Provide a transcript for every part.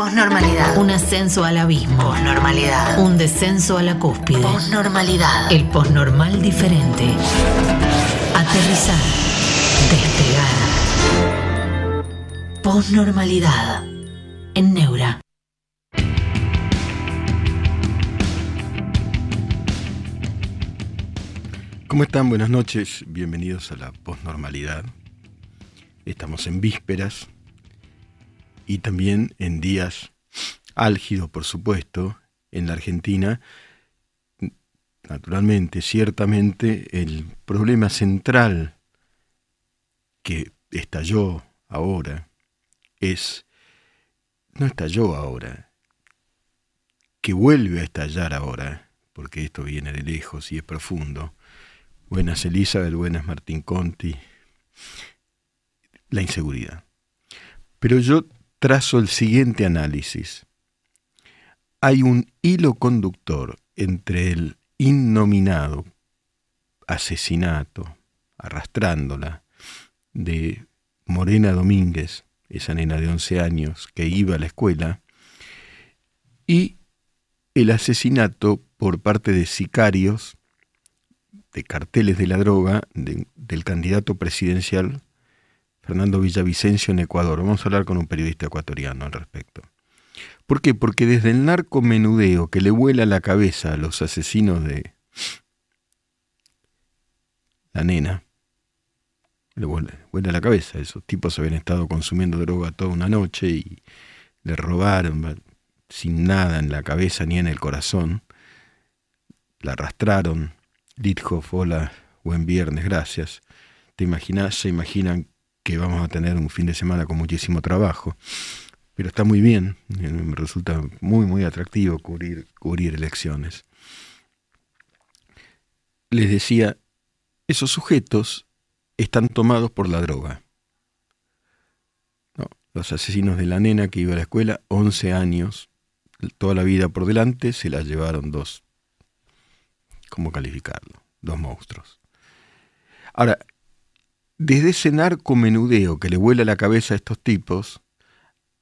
Posnormalidad. Un ascenso al abismo. Posnormalidad. Un descenso a la cúspide. Posnormalidad. El posnormal diferente. Aterrizar. Despegar. Posnormalidad. En Neura. ¿Cómo están? Buenas noches. Bienvenidos a la posnormalidad. Estamos en vísperas y también en días álgidos, por supuesto, en la Argentina. Naturalmente, ciertamente, el problema central que estalló ahora es, no estalló ahora, que vuelve a estallar ahora, porque esto viene de lejos y es profundo. Buenas Elizabeth, buenas Martín Conti. La inseguridad. Pero yo trazo el siguiente análisis. Hay un hilo conductor entre el innominado asesinato, arrastrándola, de Morena Domínguez, esa nena de 11 años que iba a la escuela, y el asesinato por parte de sicarios, de carteles de la droga, del candidato presidencial Fernando Villavicencio en Ecuador. Vamos a hablar con un periodista ecuatoriano al respecto. ¿Por qué? Porque desde el narcomenudeo que le vuela la cabeza a los asesinos de la nena, le vuela, la cabeza. Esos tipos habían estado consumiendo droga toda una noche y le robaron sin nada en la cabeza ni en el corazón. La arrastraron. Lithoff, hola, buen viernes, gracias. ¿Te imaginas, se imaginan que vamos a tener un fin de semana con muchísimo trabajo, pero está muy bien, eh, me resulta muy, muy atractivo cubrir, cubrir elecciones. Les decía, esos sujetos están tomados por la droga. los asesinos de la nena que iba a la escuela, 11 años, toda la vida por delante, se la llevaron dos. ¿Cómo calificarlo? Dos monstruos. Ahora, desde ese narcomenudeo que le vuela la cabeza a estos tipos,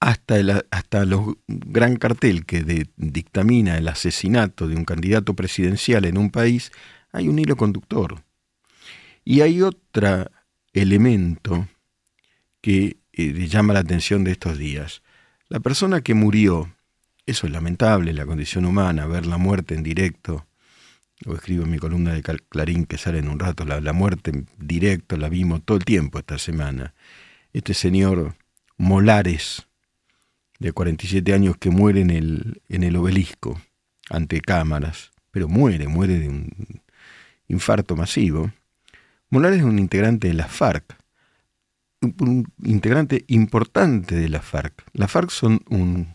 hasta el hasta gran cartel que dictamina el asesinato de un candidato presidencial en un país, hay un hilo conductor. Y hay otro elemento que eh, llama la atención de estos días. La persona que murió, eso es lamentable, la condición humana, ver la muerte en directo, lo escribo en mi columna de Clarín que sale en un rato, la, la muerte en directo la vimos todo el tiempo esta semana. Este señor Molares, de 47 años, que muere en el, en el obelisco, ante cámaras, pero muere, muere de un infarto masivo. Molares es un integrante de la FARC, un integrante importante de la FARC. La FARC son un,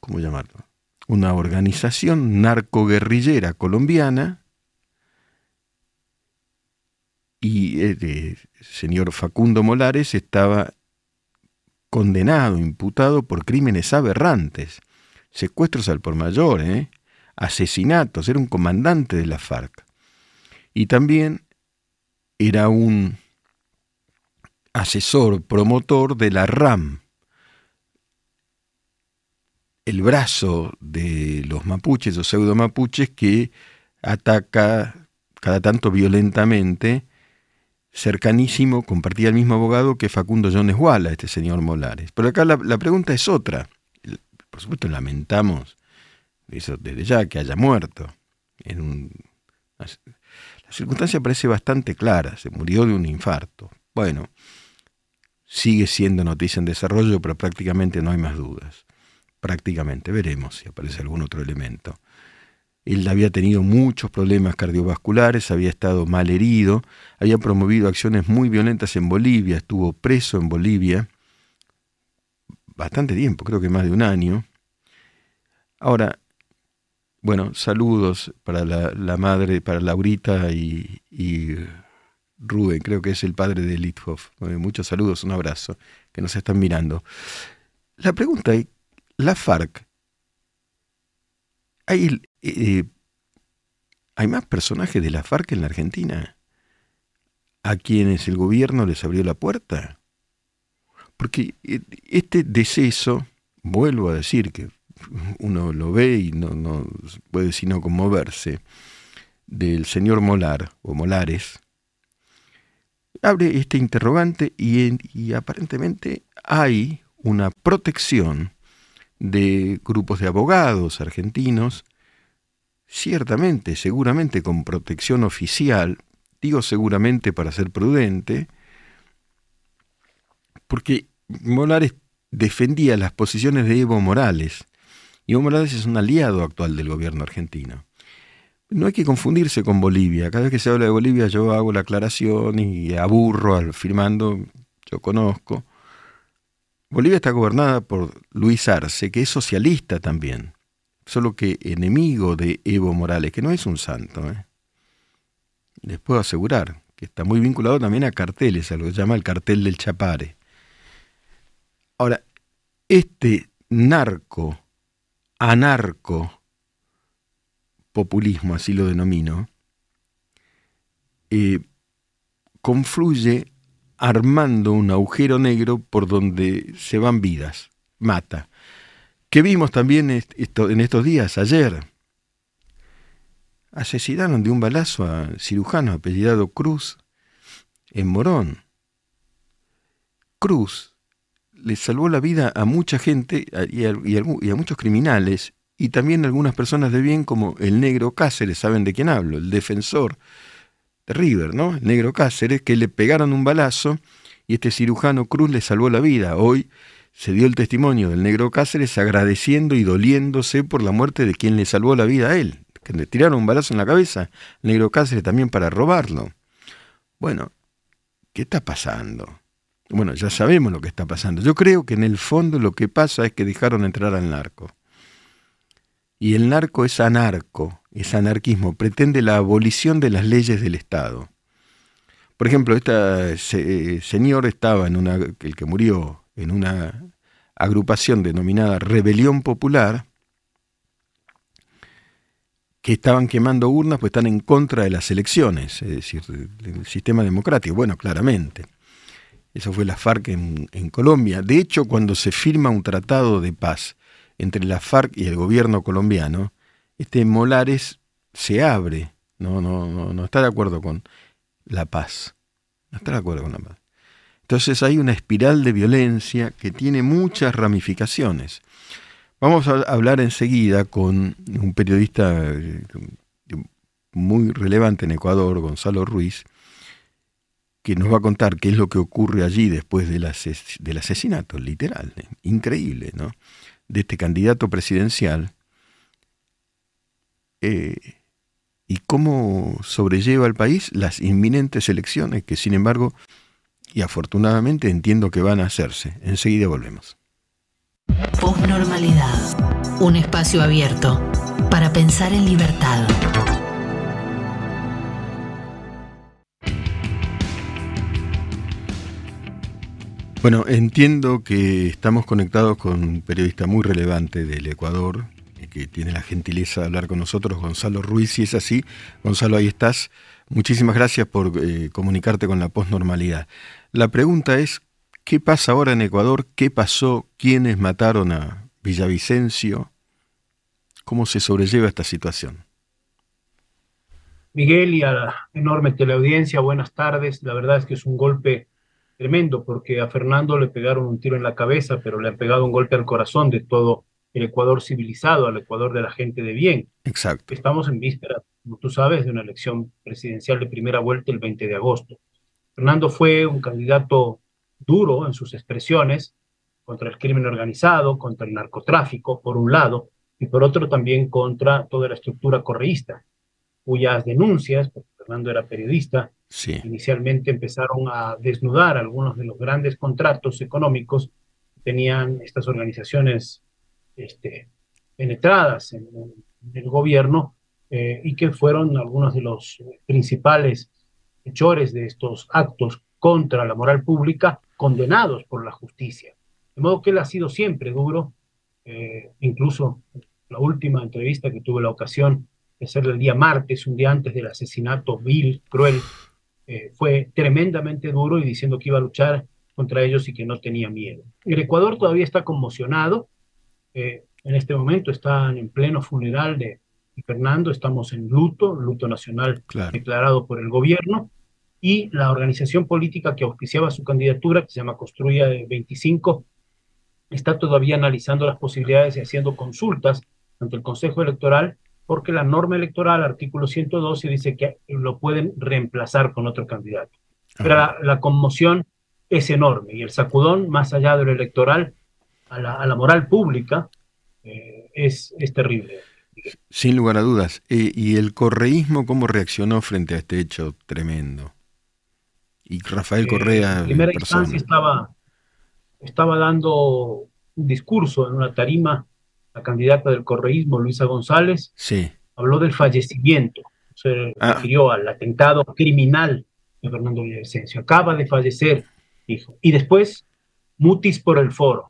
¿cómo llamarlo? Una organización narcoguerrillera colombiana y el eh, señor Facundo Molares estaba condenado, imputado por crímenes aberrantes, secuestros al por mayor, ¿eh? asesinatos, era un comandante de la FARC. Y también era un asesor, promotor de la RAM, el brazo de los mapuches o pseudo mapuches que ataca cada tanto violentamente, cercanísimo, compartía el mismo abogado que Facundo Jones Walla, este señor Molares. Pero acá la, pregunta es otra. Por supuesto lamentamos eso desde ya que haya muerto. En la circunstancia parece bastante clara, se murió de un infarto. Bueno, sigue siendo noticia en desarrollo, pero prácticamente no hay más dudas prácticamente. Veremos si aparece algún otro elemento. Él había tenido muchos problemas cardiovasculares, había estado mal herido, había promovido acciones muy violentas en Bolivia, estuvo preso en Bolivia bastante tiempo, creo que más de un año. Ahora, bueno, saludos para la, madre, para Laurita y, y, Rubén, creo que es el padre de Lithoff. Muchos saludos, un abrazo, que nos están mirando. La pregunta es, la FARC, hay, eh, hay más personajes de la FARC en la Argentina a quienes el gobierno les abrió la puerta. Porque eh, este deceso, vuelvo a decir que uno lo ve y no, puede sino conmoverse, del señor Molar o Molares, abre este interrogante y aparentemente hay una protección de grupos de abogados argentinos, ciertamente, seguramente con protección oficial, digo seguramente para ser prudente, porque Molares defendía las posiciones de Evo Morales, y Evo Morales es un aliado actual del gobierno argentino. No hay que confundirse con Bolivia. Cada vez que se habla de Bolivia yo hago la aclaración y aburro al firmando, yo conozco. Bolivia está gobernada por Luis Arce, que es socialista también, solo que enemigo de Evo Morales, que no es un santo. ¿eh? Les puedo asegurar que está muy vinculado también a carteles, a lo que llama el cartel del Chapare. Ahora, este narco, anarco, populismo, así lo denomino, eh, confluye armando un agujero negro por donde se van vidas, mata. Que vimos también en estos días, ayer. Asesinaron de un balazo a cirujano apellidado Cruz en Morón. Cruz le salvó la vida a mucha gente y a, muchos criminales y también a algunas personas de bien como el negro Cáceres, saben de quién hablo, el defensor River, ¿no? El negro Cáceres, que le pegaron un balazo y este cirujano Cruz le salvó la vida. Hoy se dio el testimonio del negro Cáceres agradeciendo y doliéndose por la muerte de quien le salvó la vida a él, que le tiraron un balazo en la cabeza, el negro Cáceres también para robarlo. Bueno, ¿qué está pasando? Bueno, ya sabemos lo que está pasando. Yo creo que en el fondo lo que pasa es que dejaron entrar al narco. Y el narco es anarco, es anarquismo, pretende la abolición de las leyes del Estado. Por ejemplo, este señor estaba en una, el que murió, en una agrupación denominada Rebelión Popular, que estaban quemando urnas, pues están en contra de las elecciones, es decir, del sistema democrático. Bueno, claramente. Eso fue la FARC en, Colombia. De hecho, cuando se firma un tratado de paz entre la FARC y el gobierno colombiano, este Molares se abre, no, no, no, no está de acuerdo con la paz. No está de acuerdo con la paz. Entonces hay una espiral de violencia que tiene muchas ramificaciones. Vamos a hablar enseguida con un periodista eh, muy relevante en Ecuador, Gonzalo Ruiz, que nos va a contar qué es lo que ocurre allí después del, asesinato, literal, ¿eh? increíble, ¿no? De este candidato presidencial eh, y cómo sobrelleva el país las inminentes elecciones que, sin embargo, y afortunadamente entiendo que van a hacerse. Enseguida volvemos. Postnormalidad. Un espacio abierto para pensar en libertad. Bueno, entiendo que estamos conectados con un periodista muy relevante del Ecuador, que tiene la gentileza de hablar con nosotros, Gonzalo Ruiz. Si es así, Gonzalo, ahí estás. Muchísimas gracias por eh, comunicarte con la postnormalidad. La pregunta es, ¿qué pasa ahora en Ecuador? ¿Qué pasó? ¿Quiénes mataron a Villavicencio? ¿Cómo se sobrelleva esta situación? Miguel y a la enorme teleaudiencia, buenas tardes. La verdad es que es un golpe tremendo, porque a Fernando le pegaron un tiro en la cabeza, pero le han pegado un golpe al corazón de todo el Ecuador civilizado, al Ecuador de la gente de bien. Exacto. Estamos en víspera, como tú sabes, de una elección presidencial de primera vuelta el 20 de agosto. Fernando fue un candidato duro en sus expresiones contra el crimen organizado, contra el narcotráfico, por un lado, y por otro también contra toda la estructura correísta, cuyas denuncias, porque Fernando era periodista, Inicialmente empezaron a desnudar algunos de los grandes contratos económicos que tenían estas organizaciones este, penetradas en, el gobierno eh, y que fueron algunos de los principales hechores de estos actos contra la moral pública condenados por la justicia. De modo que él ha sido siempre duro, eh, incluso la última entrevista que tuve la ocasión de hacerle el día martes, un día antes del asesinato vil, cruel eh, fue tremendamente duro y diciendo que iba a luchar contra ellos y que no tenía miedo. El Ecuador todavía está conmocionado Eh, en este momento están en pleno funeral de, Fernando, estamos en luto, luto nacional declarado por el gobierno, y la organización política que auspiciaba su candidatura, que se llama Construya 25, está todavía analizando las posibilidades y haciendo consultas ante el Consejo Electoral, porque la norma electoral, artículo 112, dice que lo pueden reemplazar con otro candidato. Pero la, conmoción es enorme y el sacudón, más allá de lo electoral, a la, moral pública, eh, es, es terrible. Sin lugar a dudas. Eh, ¿Y el correísmo cómo reaccionó frente a este hecho tremendo? Y Rafael eh, Correa. en primera instancia estaba, estaba dando un discurso en una tarima, la candidata del correísmo, Luisa González, sí. habló del fallecimiento, se ah. refirió al atentado criminal de Fernando Villavicencio. Acaba de fallecer, dijo. Y después, mutis por el foro.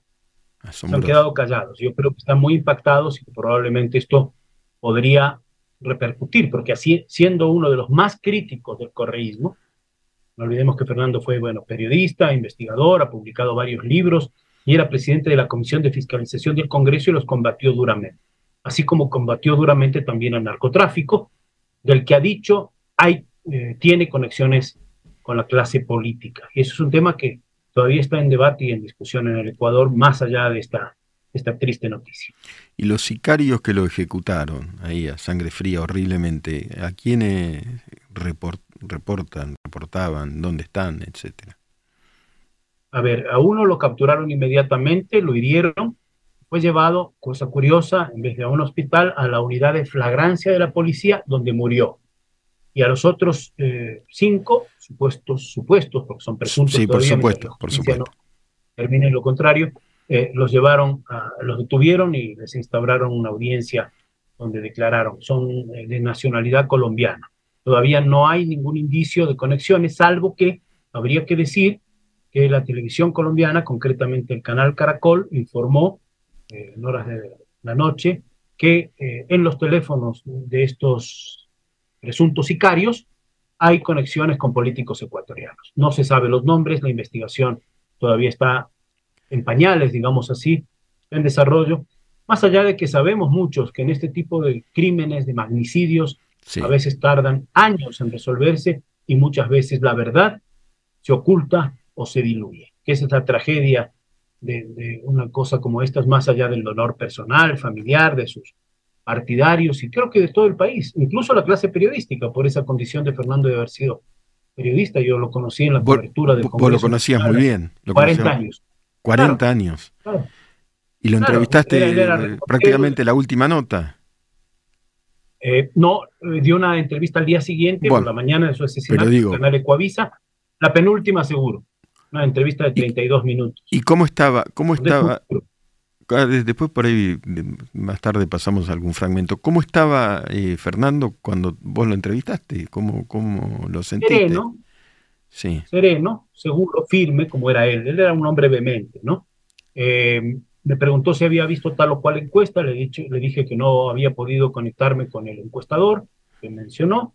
Se han quedado callados. Yo creo que están muy impactados y que probablemente esto podría repercutir, porque así, siendo uno de los más críticos del correísmo, no olvidemos que Fernando fue, bueno, periodista, investigador, ha publicado varios libros y era presidente de la Comisión de Fiscalización del Congreso y los combatió duramente, así como combatió duramente también al narcotráfico, del que ha dicho hay, eh, tiene conexiones con la clase política. Y eso es un tema que todavía está en debate y en discusión en el Ecuador, más allá de esta, esta triste noticia. Y los sicarios que lo ejecutaron ahí a sangre fría horriblemente, ¿a quiénes reportan, reportaban, dónde están, etcétera? A ver, a uno lo capturaron inmediatamente, lo hirieron, fue llevado, cosa curiosa, en vez de a un hospital, a la unidad de flagrancia de la policía, donde murió. Y a los otros eh, cinco, supuestos, supuestos, porque son presuntos. Sí, por supuesto, por supuesto. termine lo contrario, eh, los llevaron, a, los detuvieron y les instauraron una audiencia donde declararon, son eh, de nacionalidad colombiana. Todavía no hay ningún indicio de conexiones, salvo que habría que decir que la televisión colombiana, concretamente el canal Caracol, informó eh, en horas de la noche que en los teléfonos de estos presuntos sicarios hay conexiones con políticos ecuatorianos. No se sabe los nombres, la investigación todavía está en pañales, digamos así, en desarrollo, más allá de que sabemos muchos que en este tipo de crímenes, de magnicidios, a veces tardan años en resolverse y muchas veces la verdad se oculta o se diluye. Que esa es la tragedia de, de una cosa como esta, más allá del dolor personal, familiar, de sus partidarios y creo que de todo el país, incluso la clase periodística, por esa condición de Fernando de haber sido periodista. Yo lo conocí en la cobertura del Congreso. Vos lo conocías muy bien. Lo 40 años. 40 años. ¿Y lo entrevistaste eh, prácticamente la última nota? Eh, no, eh, dio una entrevista al día siguiente, por la mañana de su asesinato, en el canal Ecuavisa, la penúltima seguro, una entrevista de 32 minutos. ¿Y cómo estaba? ¿Cómo estaba? Después por ahí, más tarde pasamos algún fragmento. ¿Cómo estaba Fernando cuando vos lo entrevistaste? ¿Cómo, cómo lo sentiste? Sereno, sí. sereno, seguro, firme, como era él. Él era un hombre vehemente, ¿no? Eh, me preguntó si había visto tal o cual encuesta, le, dicho, le dije que no había podido conectarme con el encuestador, que mencionó,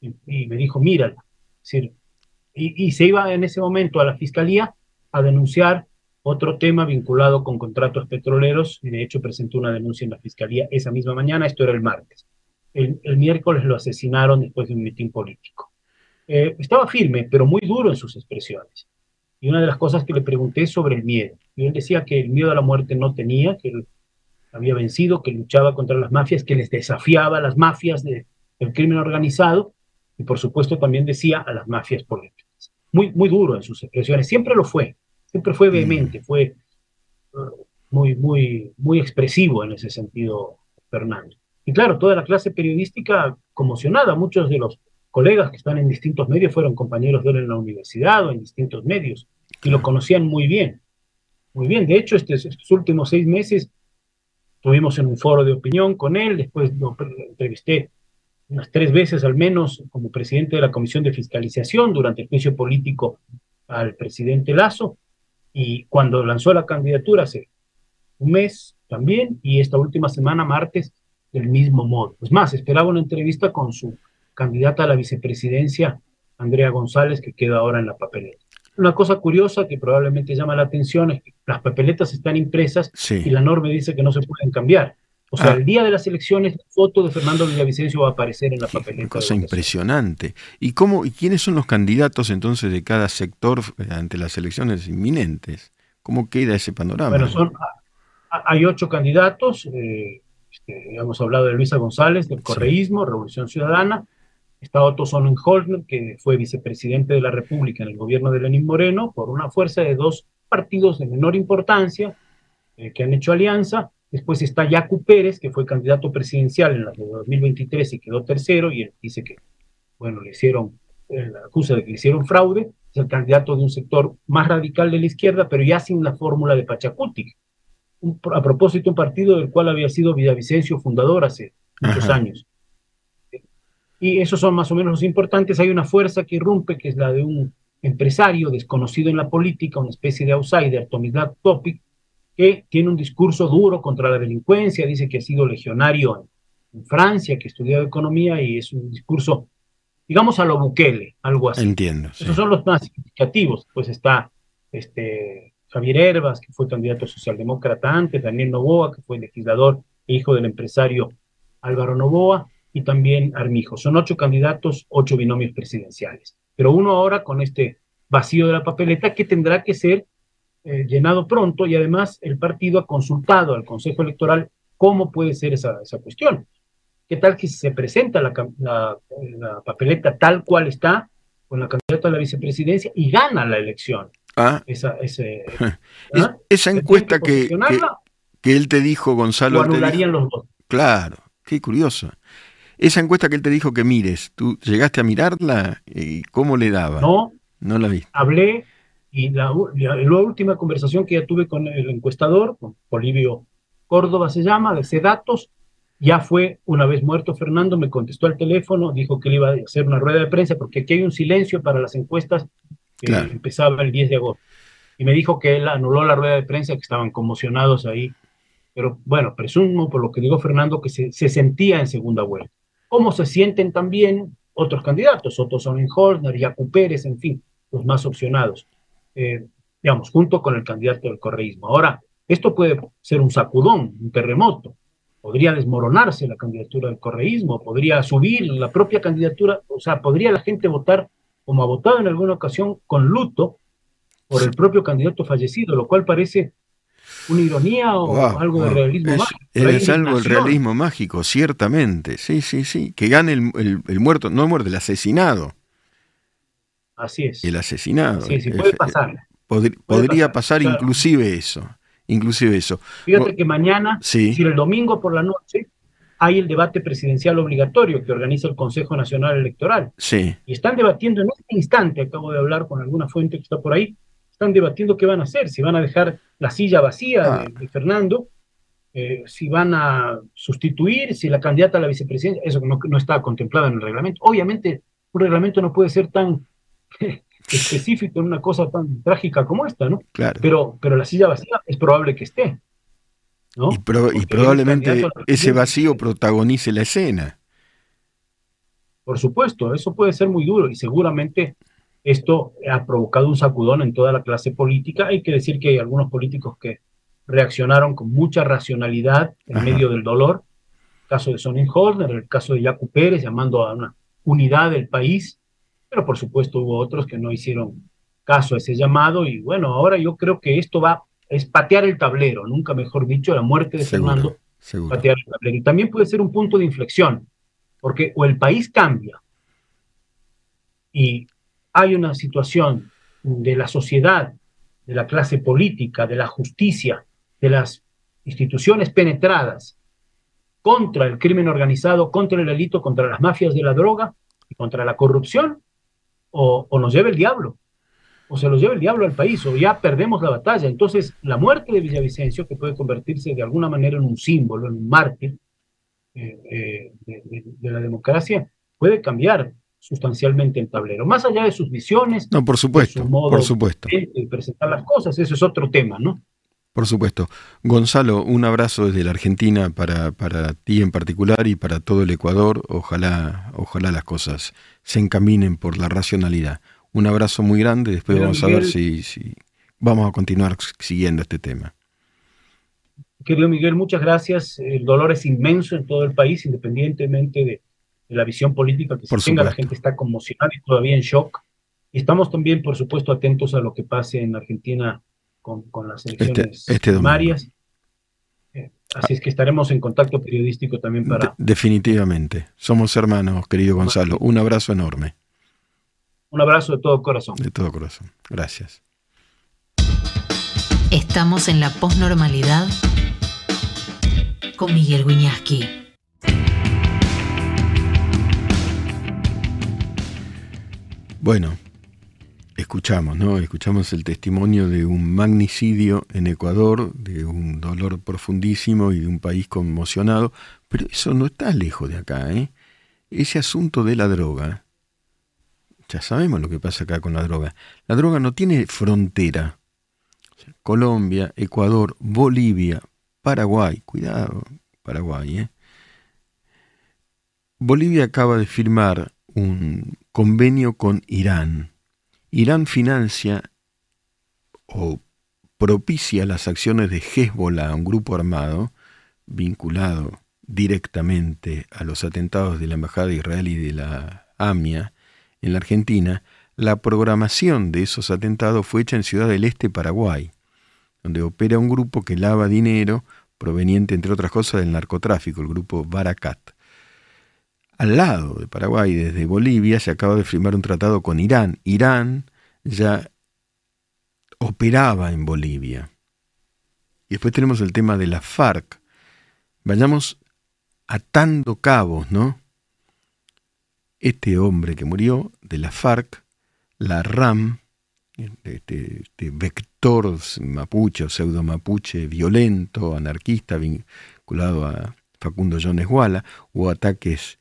y, me dijo, mírala. y, y se iba en ese momento a la fiscalía a denunciar otro tema vinculado con contratos petroleros, de hecho presentó una denuncia en la fiscalía esa misma mañana, esto era el martes. El, miércoles lo asesinaron después de un mitin político. Eh, estaba firme, pero muy duro en sus expresiones. Y una de las cosas que le pregunté sobre el miedo. Y él decía que el miedo a la muerte no tenía, que él había vencido, que luchaba contra las mafias, que les desafiaba a las mafias de, del crimen organizado y por supuesto también decía a las mafias políticas. Muy, muy duro en sus expresiones. Siempre lo fue, siempre fue vehemente, fue uh, muy, muy, muy expresivo en ese sentido, Fernando. Y claro, toda la clase periodística conmocionada, muchos de los colegas que están en distintos medios fueron compañeros de él en la universidad o en distintos medios y lo conocían muy bien. Muy bien, de hecho, estos, estos últimos seis meses estuvimos en un foro de opinión con él, después lo entrevisté unas tres veces al menos como presidente de la Comisión de Fiscalización durante el juicio político al presidente Lazo, y cuando lanzó la candidatura hace un mes también, y esta última semana, martes, del mismo modo. Es más, esperaba una entrevista con su candidata a la vicepresidencia, Andrea González, que queda ahora en la papeleta. una cosa curiosa que probablemente llama la atención es que las papeletas están impresas Sí. y la norma dice que no se pueden cambiar. O sea, Ah. el día de las elecciones, la foto de Fernando Villavicencio va a aparecer en la Qué papeleta. cosa impresionante. ¿Y cómo y quiénes son los candidatos entonces de cada sector eh, ante las elecciones inminentes? ¿Cómo queda ese panorama? Bueno, son, a- hay ocho candidatos. eh, este, hemos hablado de Luisa González, del correísmo, Revolución Ciudadana. Está Otto Sonnenholzner, que fue vicepresidente de la República en el gobierno de Lenín Moreno, por una fuerza de dos partidos de menor importancia eh, que han hecho alianza. Después está Yacu Pérez, que fue candidato presidencial en la de 2023 y quedó tercero, y él dice que, bueno, le hicieron, eh, la acusa de que le hicieron fraude. Es el candidato de un sector más radical de la izquierda, pero ya sin la fórmula de Pachacuti. Un- a propósito, un partido del cual había sido Villavicencio fundador hace muchos Ajá. años. Y esos son más o menos los importantes. Hay una fuerza que irrumpe, que es la de un empresario desconocido en la política, una especie de outsider, Tomislav Topic, que tiene un discurso duro contra la delincuencia, dice que ha sido legionario en, en Francia, que ha estudiado economía y es un discurso, digamos, a lo Bukele, algo así. Entiendo. sí. Esos son los más significativos. Pues está este, Javier Herbas, que fue candidato socialdemócrata antes, Daniel Novoa, que fue legislador e hijo del empresario Álvaro Novoa, y también Armijo. Son ocho candidatos, ocho binomios presidenciales. Pero uno ahora con este vacío de la papeleta que tendrá que ser eh, llenado pronto y además el partido ha consultado al Consejo Electoral cómo puede ser esa, esa cuestión. ¿Qué tal que se presenta la, cam- la- la papeleta tal cual está, con la candidata a la vicepresidencia y gana la elección? Ah, Esa, ese, es- ¿ah? esa ¿Se encuesta que, que, él te dijo, Gonzalo, dijo- los claro, qué curioso. Esa encuesta que él te dijo que mires, ¿tú llegaste a mirarla? ¿Y cómo le daba? No, No la viste. hablé y la, la- la última conversación que ya tuve con el encuestador, con Polivio Córdoba se llama, de Cedatos, ya fue una vez muerto Fernando, me contestó al teléfono, dijo que le iba a hacer una rueda de prensa porque aquí hay un silencio para las encuestas que Claro. empezaba el 10 de agosto. Y me dijo que él anuló la rueda de prensa, que estaban conmocionados ahí. Pero bueno, presumo por lo que dijo Fernando que se, se sentía en segunda vuelta. ¿Cómo se sienten también otros candidatos? Otto Sonnenholzner, Jacu Pérez, en fin, los más opcionados. Eh, digamos, junto con el candidato del correísmo. Ahora, esto puede ser un sacudón, un terremoto. Podría desmoronarse la candidatura del correísmo, podría subir la propia candidatura, o sea, podría la gente votar como ha votado en alguna ocasión con luto por el propio candidato fallecido, lo cual parece una ironía o Wow, algo de wow. realismo Es, mágico. Es algo el indignación. realismo mágico, ciertamente. Sí, sí, sí. Que gane el, el- el muerto, no el muerto, el asesinado. Así es. El asesinado. Sí, sí, Es- puede pasar. Puede podría pasar, pasar claro. inclusive eso. Inclusive eso. Fíjate que mañana, Sí. decir, el domingo por la noche, hay el debate presidencial obligatorio que organiza el Consejo Nacional Electoral. Sí. Y están debatiendo en este instante, acabo de hablar con alguna fuente que está por ahí, están debatiendo qué van a hacer, si van a dejar la silla vacía Ah. de, de Fernando, eh, si van a sustituir, si la candidata a la vicepresidencia, eso no, no está contemplado en el reglamento. Obviamente, un reglamento no puede ser tan específico en una cosa tan trágica como esta, ¿no? Claro. Pero, pero la silla vacía es probable que esté. ¿no? y, pro- y Porque probablemente ese vacío protagonice la escena. Por supuesto, eso puede ser muy duro y seguramente esto ha provocado un sacudón en toda la clase política. Hay que decir que hay algunos políticos que reaccionaron con mucha racionalidad en Ajá. medio del dolor. El caso de Sonnenholzner, el caso de Jacu Pérez, llamando a una unidad del país. Pero por supuesto hubo otros que no hicieron caso a ese llamado. Y bueno, ahora yo creo que esto va es patear el tablero, nunca mejor dicho, la muerte de Seguro. Fernando Seguro. patear el tablero. Y también puede ser un punto de inflexión, porque o el país cambia y hay una situación de la sociedad, de la clase política, de la justicia, de las instituciones penetradas contra el crimen organizado, contra el delito, contra las mafias de la droga y contra la corrupción, o, o nos lleva el diablo, o se los lleva el diablo al país, o ya perdemos la batalla. Entonces, la muerte de Villavicencio, que puede convertirse de alguna manera en un símbolo, en un mártir eh, eh, de, de- de la democracia, puede cambiar sustancialmente el tablero. Más allá de sus visiones, No, por supuesto, su modo por supuesto, de presentar las cosas, eso es otro tema, ¿no? Por supuesto. Gonzalo, un abrazo desde la Argentina para, para ti en particular y para todo el Ecuador. Ojalá, ojalá las cosas se encaminen por la racionalidad. Un abrazo muy grande, después Pero, vamos a ver si, si vamos a continuar siguiendo este tema. Querido Miguel, muchas gracias. El dolor es inmenso en todo el país, independientemente de, de la visión política que se Por tenga. La gente está conmocionada y todavía en shock. Y estamos también, por supuesto, atentos a lo que pase en Argentina con, con las elecciones este domingo. primarias. Eh, Así es que estaremos en contacto periodístico también para... De- definitivamente. Somos hermanos, querido Gonzalo. Un abrazo enorme, Un abrazo de todo corazón. de todo corazón. Gracias. Estamos en la posnormalidad con Miguel Wiñaski. Bueno, escuchamos, ¿no? Escuchamos el testimonio de un magnicidio en Ecuador, de un dolor profundísimo y de un país conmocionado, pero eso no está lejos de acá, ¿eh? Ese asunto de la droga, ya sabemos lo que pasa acá con la droga. La droga no tiene frontera. Colombia, Ecuador, Bolivia, Paraguay, cuidado, Paraguay, ¿eh? Bolivia acaba de firmar un convenio con Irán. Irán financia o propicia las acciones de Hezbollah, un grupo armado vinculado directamente a los atentados de la Embajada de Israel y de la AMIA en la Argentina. La programación de esos atentados fue hecha en Ciudad del Este, Paraguay, donde opera un grupo que lava dinero proveniente, entre otras cosas, del narcotráfico, el grupo Baracat al lado de Paraguay, desde Bolivia, se acaba de firmar un tratado con Irán. Irán ya operaba en Bolivia. Y después tenemos el tema de la FARC. Vayamos atando cabos, ¿no? Este hombre que murió de la FARC, la RAM, este, este vector mapuche o pseudo mapuche violento, anarquista, vinculado a Facundo Jones Guala, hubo ataques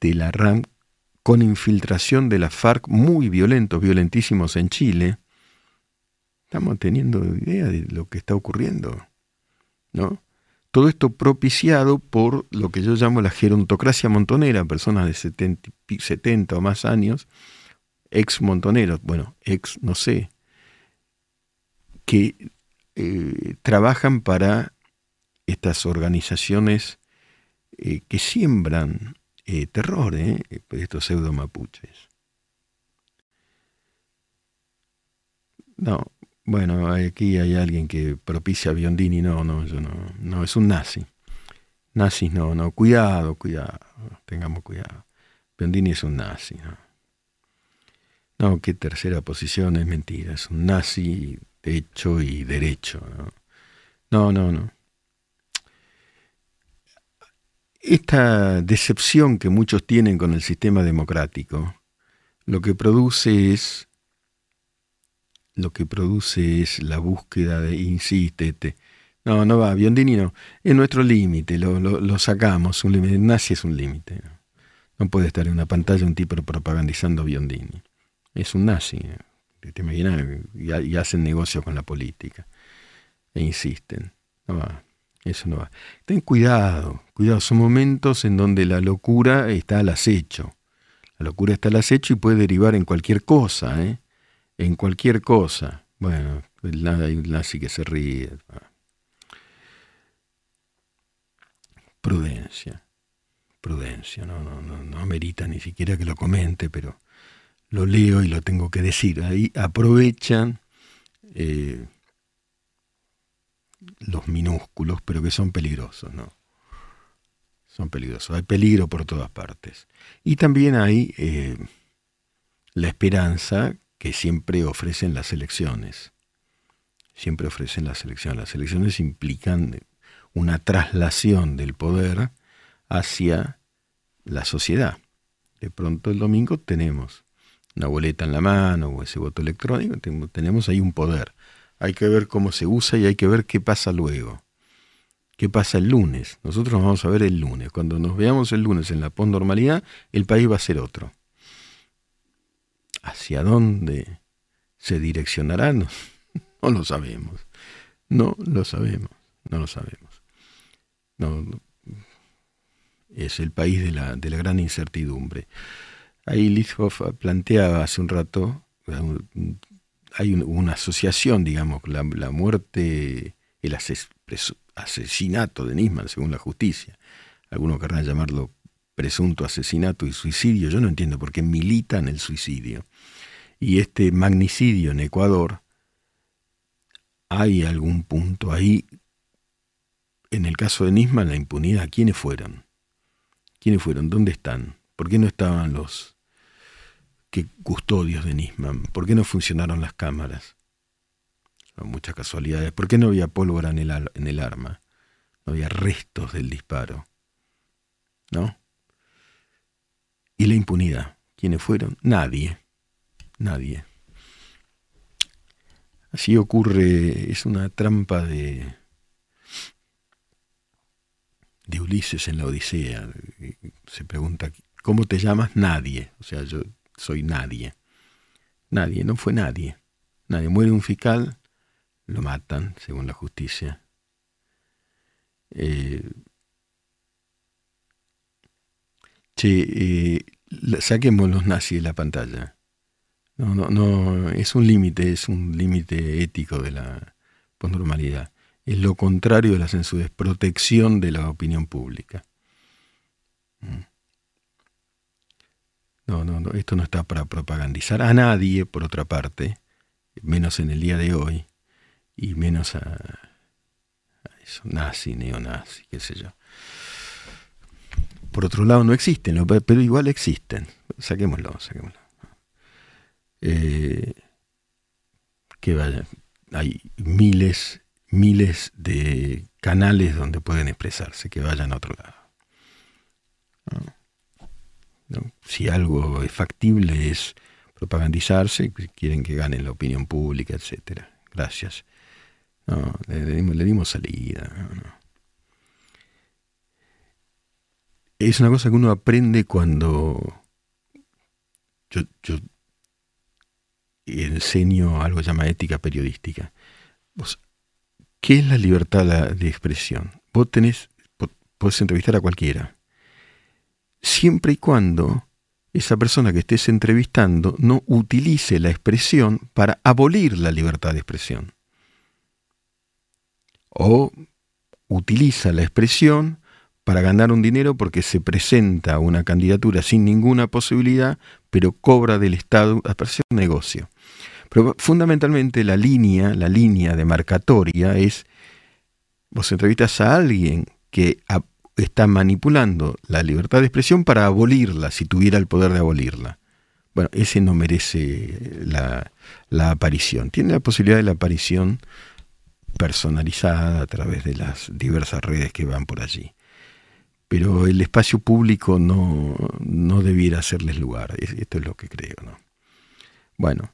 de la RAM con infiltración de la FARC muy violentos, violentísimos en Chile. Estamos teniendo idea de lo que está ocurriendo, ¿no? Todo esto propiciado por lo que yo llamo la gerontocracia montonera, personas de 70, 70 o más años, ex montoneros, bueno, ex no sé, que eh, trabajan para estas organizaciones eh, que siembran eh, terror, ¿eh? estos pseudo mapuches. No, bueno, aquí hay alguien que propicia a Biondini, no, no, yo no, no, es un nazi. Nazis no, no, cuidado, cuidado, tengamos cuidado. Biondini es un nazi, ¿no? No, qué tercera posición, es mentira, es un nazi de hecho y derecho, ¿no? No, no, no. Esta decepción que muchos tienen con el sistema democrático, lo que produce es lo que produce es la búsqueda de insístete. No, no va, Biondini no. Es nuestro límite, lo, lo, lo, sacamos. Un límite. Nazi es un límite. ¿no? puede estar en una pantalla un tipo propagandizando Biondini. Es un nazi. ¿Te imaginas? Y hacen negocio con la política. E insisten. No va. Eso no va. Ten cuidado, cuidado, son momentos en donde la locura está al acecho. La locura está al acecho y puede derivar en cualquier cosa, ¿eh? En cualquier cosa. Bueno, hay un nazi que se ríe. Prudencia, prudencia, no, no, no, no amerita ni siquiera que lo comente, pero lo leo y lo tengo que decir. Ahí aprovechan eh, los minúsculos, pero que son peligrosos, ¿no? Son peligrosos. Hay peligro por todas partes. Y también hay eh, la esperanza que siempre ofrecen las elecciones. Siempre ofrecen las elecciones. Las elecciones implican una traslación del poder hacia la sociedad. De pronto el domingo tenemos una boleta en la mano o ese voto electrónico, tenemos ahí un poder. Hay que ver cómo se usa y hay que ver qué pasa luego. ¿Qué pasa el lunes? Nosotros nos vamos a ver el lunes. Cuando nos veamos el lunes en la posnormalidad, el país va a ser otro. ¿Hacia dónde se direccionará? No, lo sabemos. No lo sabemos. No lo sabemos. No, no. Es el país de la, de la gran incertidumbre. Ahí Litzhoff planteaba hace un rato, hay una asociación, digamos, la, muerte, el asesinato de Nisman, según la justicia. Algunos querrán llamarlo presunto asesinato y suicidio. Yo no entiendo por qué militan el suicidio. Y este magnicidio en Ecuador, hay algún punto ahí. En el caso de Nisman, la impunidad, ¿quiénes fueron? ¿Quiénes fueron? ¿Dónde están? ¿Por qué no estaban los que custodios de Nisman? ¿Por qué no funcionaron las cámaras? muchas casualidades. ¿Por qué no había pólvora en el, en el arma? No había restos del disparo. ¿No? Y la impunidad. ¿Quiénes fueron? Nadie. Nadie. Así ocurre, es una trampa de, de Ulises en la Odisea. Se pregunta, ¿cómo te llamas? Nadie. O sea, yo soy nadie. Nadie, no fue nadie. Nadie. Muere un fiscal, lo matan, según la justicia. Eh, che, eh, saquemos los nazis de la pantalla. No, no, no, es un límite, es un límite ético de la posnormalidad. Es lo contrario de la censura, es protección de la opinión pública. Mm. No, no, no, esto no está para propagandizar a nadie, por otra parte, menos en el día de hoy, y menos a, eso, nazi, neonazi, qué sé yo. Por otro lado, no existen, pero igual existen. Saquémoslo, saquémoslo. Eh, que vaya, hay miles, miles de canales donde pueden expresarse, que vayan a otro lado. Si algo es factible es propagandizarse, quieren que ganen la opinión pública, etcétera. Gracias. le, dimos, salida. Es una cosa que uno aprende cuando yo, yo enseño algo que se llama ética periodística. ¿Qué es la libertad de expresión? Vos tenés, podés entrevistar a cualquiera. Siempre y cuando esa persona que estés entrevistando no utilice la expresión para abolir la libertad de expresión. O utiliza la expresión para ganar un dinero porque se presenta una candidatura sin ninguna posibilidad, pero cobra del Estado, a un negocio. Pero fundamentalmente la línea, la línea demarcatoria es, vos entrevistas a alguien que está manipulando la libertad de expresión para abolirla, si tuviera el poder de abolirla. Bueno, ese no merece la, aparición. Tiene la posibilidad de la aparición personalizada a través de las diversas redes que van por allí. Pero el espacio público no, no debiera hacerles lugar. Esto es lo que creo. ¿no? Bueno,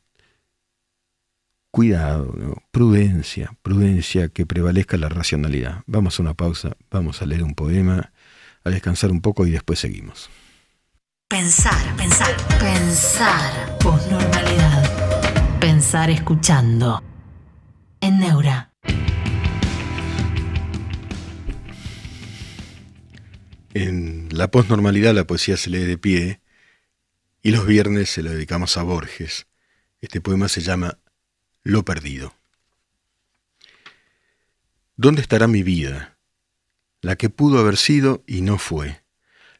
cuidado, prudencia, prudencia, que prevalezca la racionalidad. Vamos a una pausa, vamos a leer un poema, a descansar un poco y después seguimos. Pensar, pensar, pensar. Posnormalidad. Pensar escuchando. En Neura. En la posnormalidad la poesía se lee de pie y los viernes se lo dedicamos a Borges. Este poema se llama lo perdido. ¿Dónde estará mi vida? La que pudo haber sido y no fue,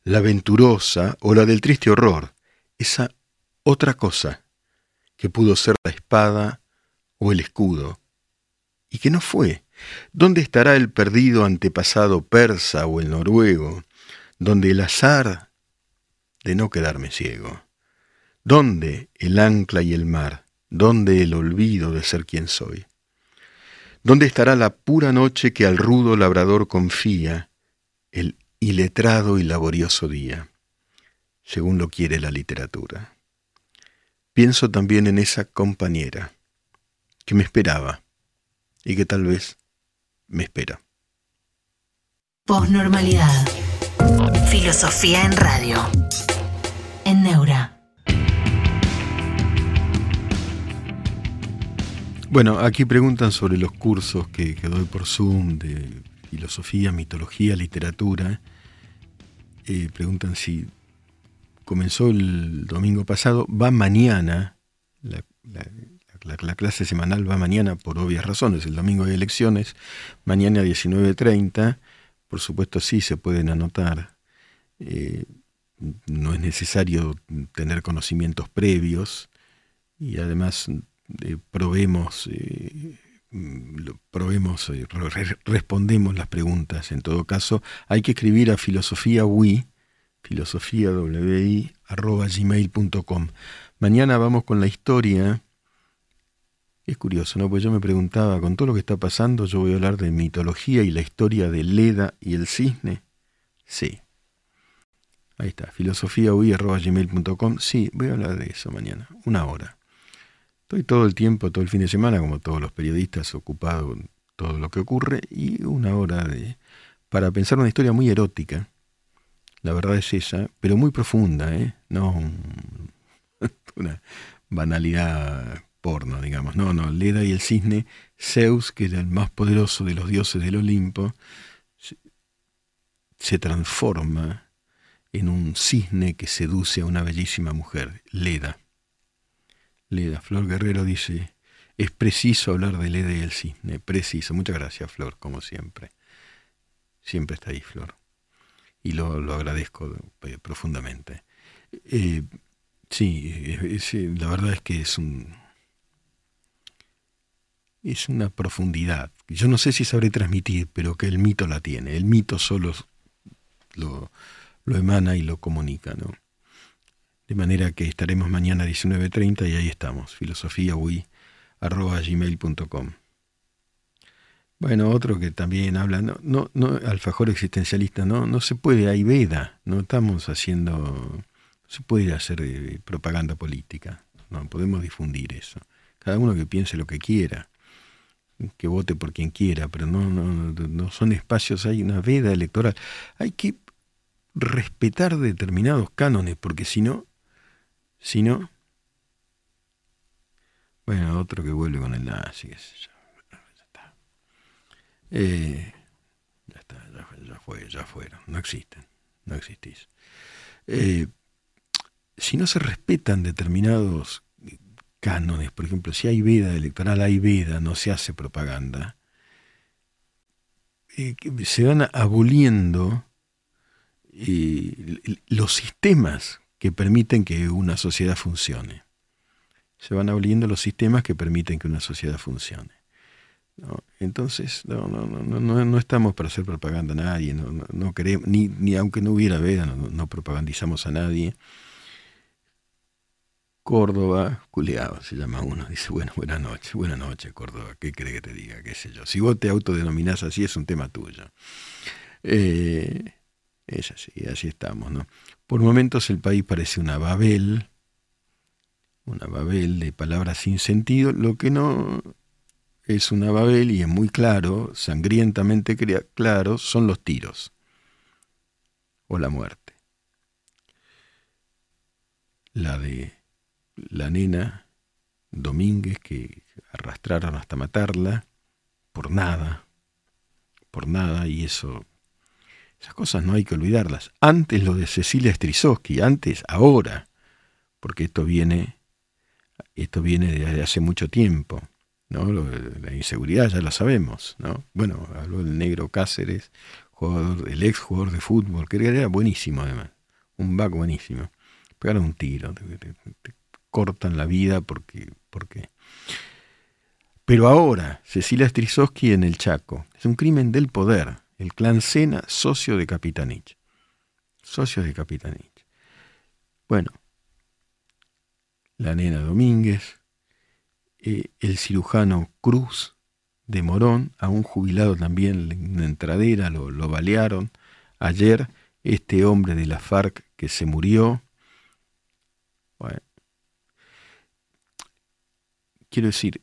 la venturosa o la del triste horror, esa otra cosa que pudo ser la espada o el escudo, y que no fue. ¿Dónde estará el perdido antepasado persa o el noruego, donde el azar de no quedarme ciego? ¿Dónde el ancla y el mar? ¿Dónde el olvido de ser quien soy? ¿Dónde estará la pura noche que al rudo labrador confía el iletrado y laborioso día, según lo quiere la literatura? Pienso también en esa compañera que me esperaba y que tal vez me espera. Posnormalidad. Filosofía en radio. En Neura. Bueno, aquí preguntan sobre los cursos que, doy por Zoom de filosofía, mitología, literatura. Eh, preguntan si comenzó el domingo pasado, va mañana, la, clase semanal va mañana por obvias razones, el domingo hay elecciones, mañana a 19.30, por supuesto sí se pueden anotar, eh, no es necesario tener conocimientos previos. Y además eh, probemos, eh, respondemos las preguntas en todo caso, hay que escribir a filosofía Wii, filosofiawi.gmail.com. Mañana vamos con la historia. Es curioso, ¿no? Pues yo me preguntaba, con todo lo que está pasando, yo voy a hablar de mitología y la historia de Leda y el cisne. Sí. Ahí está, filosofiaui.gmail.com. Sí, voy a hablar de eso mañana, una hora. Estoy todo el tiempo, todo el fin de semana, como todos los periodistas, ocupado con todo lo que ocurre, y una hora de, para pensar una historia muy erótica la verdad es esa, pero muy profunda, ¿eh? No una banalidad porno, digamos. No, no, Leda y el cisne, Zeus, que era el más poderoso de los dioses del Olimpo, se transforma en un cisne que seduce a una bellísima mujer, Leda. Flor Guerrero dice, es preciso hablar de Leda y cisne, preciso. Muchas gracias, Flor, como siempre. Siempre está ahí, Flor y lo, agradezco eh, profundamente. Eh, sí, la verdad es que es un es una profundidad. Yo no sé si sabré transmitir, pero que el mito la tiene. El mito solo lo, lo emana y lo comunica, ¿no? De manera que estaremos mañana a 19.30 y ahí estamos, filosofiaui.gmail.com. Bueno, otro que también habla, no, no, alfajor existencialista, no, no se puede, hay veda, no estamos haciendo, no se puede hacer eh, propaganda política, no podemos difundir eso. Cada uno que piense lo que quiera, que vote por quien quiera, pero no, no, no son espacios, hay una veda electoral. Hay que respetar determinados cánones, porque si no, si no, bueno, otro que vuelve con el nazi, qué sé yo. Eh, ya está, ya, fue, ya fueron, no existen, no existís. Eh, si no se respetan determinados cánones, por ejemplo, si hay veda electoral, hay veda, no se hace propaganda, eh, se van aboliendo los sistemas que permiten que una sociedad funcione. Se van aboliendo los sistemas que permiten que una sociedad funcione. Entonces, no, no, no, no, no estamos para hacer propaganda a nadie, no, no, queremos, ni, ni aunque no hubiera veda, no, propagandizamos a nadie. Córdoba, culeado, se llama uno, dice, bueno, buenas noches, buenas noches, Córdoba, ¿qué cree que te diga? ¿Qué sé yo? Si vos te autodenominás así, es un tema tuyo. Eh, es así, así estamos, ¿no? Por momentos el país parece una Babel, una Babel de palabras sin sentido, lo que no es una Babel y es muy claro, sangrientamente claro, son los tiros o la muerte. La de la nena Domínguez que arrastraron hasta matarla por nada, por nada, y eso, esas cosas no hay que olvidarlas. Antes lo de Cecilia Strisowski, antes, ahora, porque esto viene, esto viene de hace mucho tiempo ¿no? la inseguridad ya lo sabemos, ¿no? Bueno, habló del negro Cáceres, jugador, el ex jugador de fútbol, que era buenísimo además, un back buenísimo. Pegaron un tiro, te, cortan la vida porque, porque. Pero ahora, Cecilia Strisowski en el Chaco, es un crimen del poder, el clan Sena, socio de Capitanich. Socios de Capitanich. Bueno, la nena Domínguez, eh, el cirujano Cruz de Morón, a un jubilado también en entradera, lo, lo balearon. Ayer, este hombre de la FARC que se murió. quiero decir,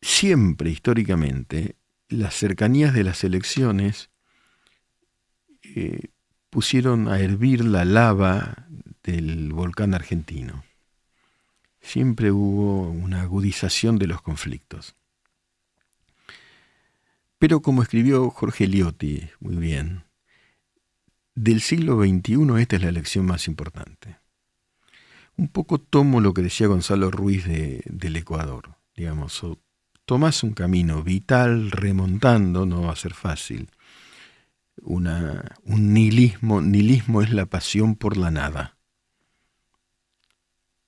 siempre históricamente las cercanías de las elecciones eh, pusieron a hervir la lava del volcán argentino siempre hubo una agudización de los conflictos. Pero como escribió Jorge Liotti muy bien, del siglo XXI esta es la elección más importante. Un poco tomo lo que decía Gonzalo Ruiz del Ecuador, digamos, tomás un camino vital remontando, no va a ser fácil. Un nihilismo, nihilismo es la pasión por la nada,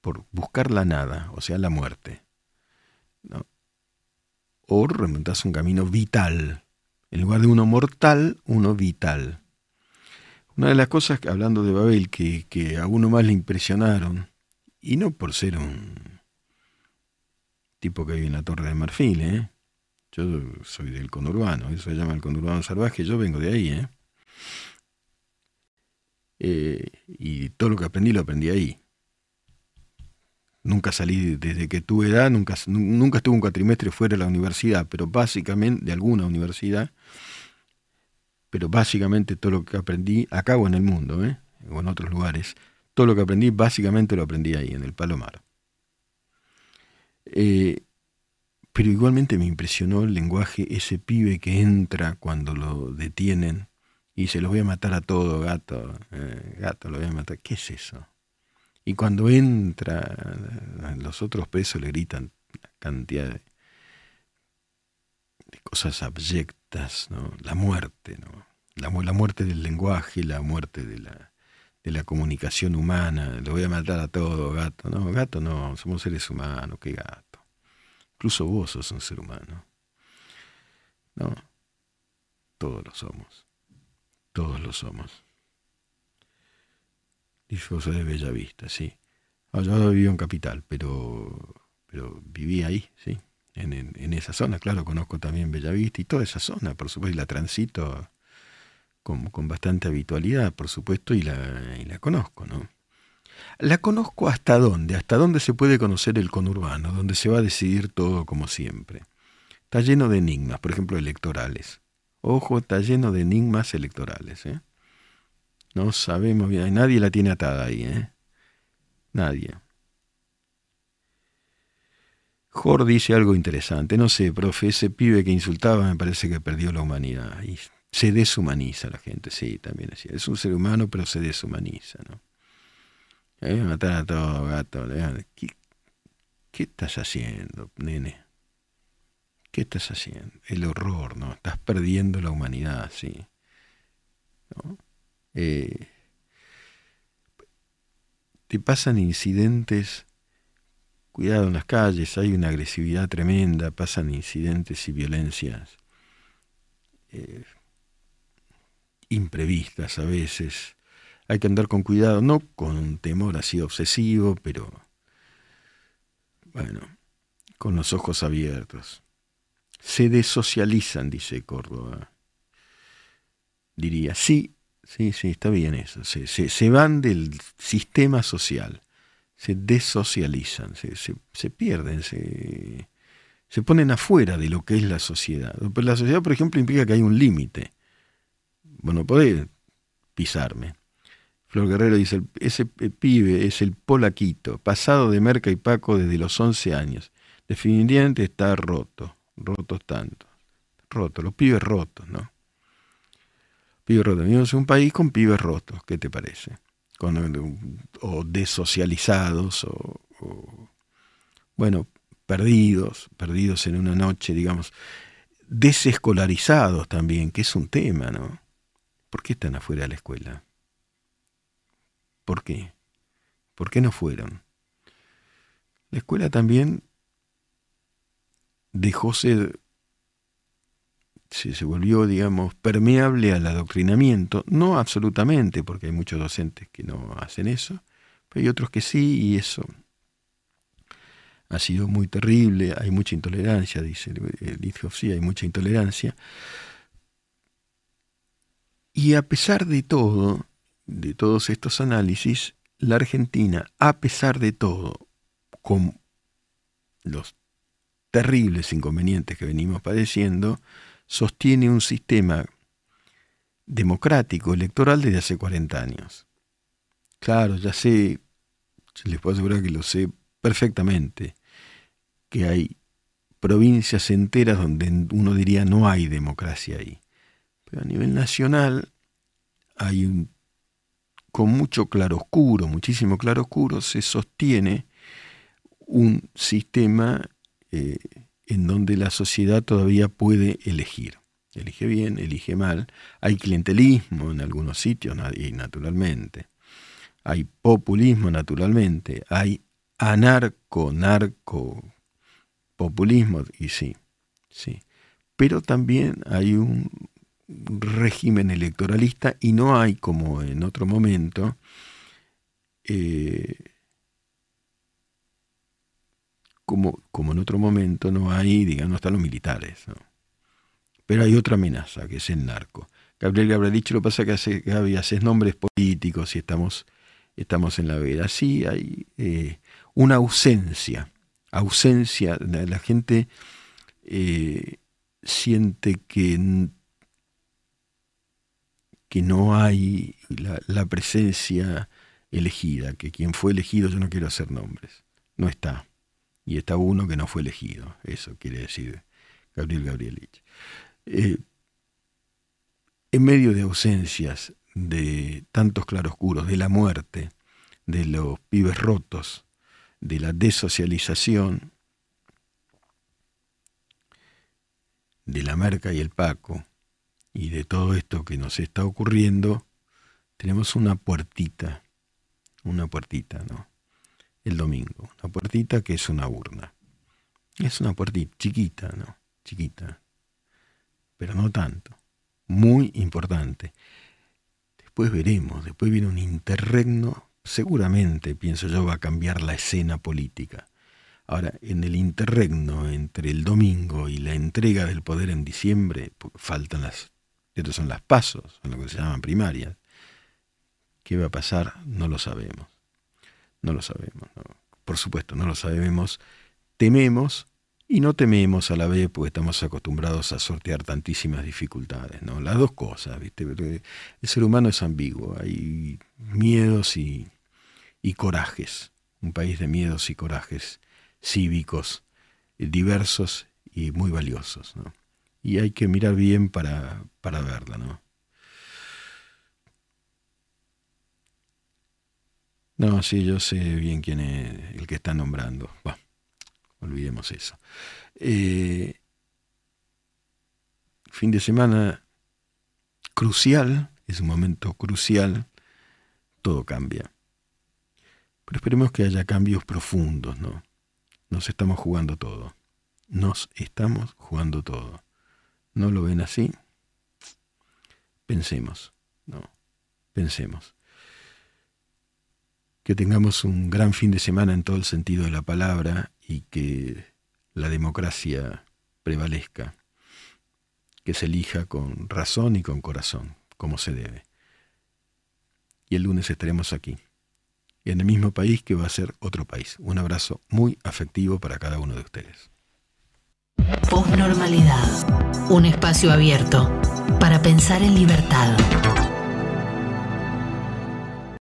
por buscar la nada, o sea, la muerte. O remontás un camino vital, en lugar de uno mortal, uno vital. Una de las cosas, hablando de Babel, que, que a uno más le impresionaron, y no por ser un tipo que vive en la Torre de Marfil, ¿eh? Yo soy del conurbano, eso se llama el conurbano salvaje, yo vengo de ahí, ¿eh? ¿eh? y todo lo que aprendí lo aprendí ahí. Nunca salí desde que tuve edad, nunca, nunca estuve un cuatrimestre fuera de la universidad, pero básicamente, de alguna universidad, pero básicamente todo lo que aprendí, acá o en el mundo, ¿eh? o en otros lugares, todo lo que aprendí básicamente lo aprendí ahí, en el Palomar. Eh, pero igualmente me impresionó el lenguaje, ese pibe que entra cuando lo detienen y se los voy a matar a todo, gato, eh, gato, lo voy a matar. ¿Qué es eso? Y cuando entra, los otros presos le gritan cantidad de, cosas abyectas, ¿no? La muerte, ¿no? La, la, muerte del lenguaje, la muerte de la, de la comunicación humana. Lo voy a matar a todo, gato. No, gato no, somos seres humanos, qué gato. Incluso vos sos un ser humano. No, todos lo somos. Todos lo somos. José de Bellavista, sí. Ah, yo vivo en Capital, pero, pero viví ahí, sí. En, en, esa zona, claro, conozco también Bellavista y toda esa zona, por supuesto, y la transito con, bastante habitualidad, por supuesto, y la, y la conozco, ¿no? La conozco hasta dónde, hasta dónde se puede conocer el conurbano, donde se va a decidir todo como siempre. Está lleno de enigmas, por ejemplo, electorales. Ojo, está lleno de enigmas electorales. ¿eh? No sabemos bien, nadie la tiene atada ahí, ¿eh? Nadie. Jor dice algo interesante. No sé, profe, ese pibe que insultaba me parece que perdió la humanidad. Y se deshumaniza la gente, sí, también es Es un ser humano, pero se deshumaniza, ¿no? Matar a todo gato. ¿Qué, ¿Qué estás haciendo, nene? ¿Qué estás haciendo? El horror, ¿no? Estás perdiendo la humanidad, sí. ¿No? Eh, te pasan incidentes, cuidado en las calles, hay una agresividad tremenda, pasan incidentes y violencias eh, imprevistas a veces. Hay que andar con cuidado, no con temor así obsesivo, pero bueno, con los ojos abiertos. Se desocializan, dice Córdoba. Diría, sí, Sí, sí, está bien eso. Se, se, van del sistema social, se desocializan, se, se pierden, se, se ponen afuera de lo que es la sociedad. Pero la sociedad, por ejemplo, implica que hay un límite. Bueno, podés pisarme. Flor Guerrero dice, ese pibe es el polaquito, pasado de Merca y Paco desde los 11 años. Definitivamente está roto, rotos tanto. Roto, los pibes rotos, ¿no? Pibes rotos. Vivimos en un país con pibes rotos, ¿qué te parece? Con, o desocializados, o, bueno, perdidos, perdidos en una noche, digamos, desescolarizados también, que es un tema, ¿no? ¿Por qué están afuera de la escuela? ¿Por qué? ¿Por qué no fueron? La escuela también dejó ser se, volvió, digamos, permeable al adoctrinamiento, no absolutamente, porque hay muchos docentes que no hacen eso, pero hay otros que sí, y eso ha sido muy terrible, hay mucha intolerancia, dice Lithoff, sí, hay mucha intolerancia. Y a pesar de todo, de todos estos análisis, la Argentina, a pesar de todo, con los terribles inconvenientes que venimos padeciendo, sostiene un sistema democrático, electoral desde hace 40 años. Claro, ya sé, les puedo asegurar que lo sé perfectamente, que hay provincias enteras donde uno diría no hay democracia ahí. Pero a nivel nacional hay un con mucho claroscuro, muchísimo claroscuro, se sostiene un sistema eh, en donde la sociedad todavía puede elegir. Elige bien, elige mal. Hay clientelismo en algunos sitios, y naturalmente. Hay populismo, naturalmente. Hay anarco, narco, populismo, y sí, sí. Pero también hay un régimen electoralista y no hay, como en otro momento, eh, como, como en otro momento no hay, digamos, están los militares. Pero hay otra amenaza, que es el narco. Gabriel habrá dicho, lo que pasa que hace, Gaby, haces nombres políticos y estamos, estamos en la vera. Sí, hay eh, una ausencia, ausencia, la, la gente eh, siente que, que no hay la, presencia elegida, que quien fue elegido, yo no quiero hacer nombres, no está y está uno que no fue elegido. Eso quiere decir Gabriel Gabrielich. Eh, en medio de ausencias de tantos claroscuros, de la muerte, de los pibes rotos, de la desocialización, de la merca y el paco, y de todo esto que nos está ocurriendo, tenemos una puertita, una puertita, ¿no? el domingo. Una puertita que es una urna. Es una puertita chiquita, ¿no? Chiquita. Pero no tanto. Muy importante. Después veremos, después viene un interregno, seguramente, pienso yo, va a cambiar la escena política. Ahora, en el interregno entre el domingo y la entrega del poder en diciembre, faltan las, estos son las pasos, son lo que se llaman primarias. ¿Qué va a pasar? No lo sabemos. No lo sabemos. Por supuesto, no lo sabemos. Tememos y no tememos a la vez porque estamos acostumbrados a sortear tantísimas dificultades. ¿no? Las dos cosas, ¿viste? El ser humano es ambiguo. Hay miedos y, y corajes. Un país de miedos y corajes cívicos diversos y muy valiosos. ¿no? Y hay que mirar bien para, para verla. ¿no? No, sí, yo sé bien quién es el que está nombrando. Bueno, olvidemos eso. Eh, fin de semana crucial, es un momento crucial, todo cambia. Pero esperemos que haya cambios profundos, ¿no? Nos estamos jugando todo. Nos estamos jugando todo. ¿No lo ven así? Pensemos, ¿no? Pensemos que tengamos un gran fin de semana en todo el sentido de la palabra y que la democracia prevalezca, que se elija con razón y con corazón, como se debe. Y el lunes estaremos aquí, en el mismo país que va a ser otro país. Un abrazo muy afectivo para cada uno de ustedes. Postnormalidad, un espacio abierto para pensar en libertad.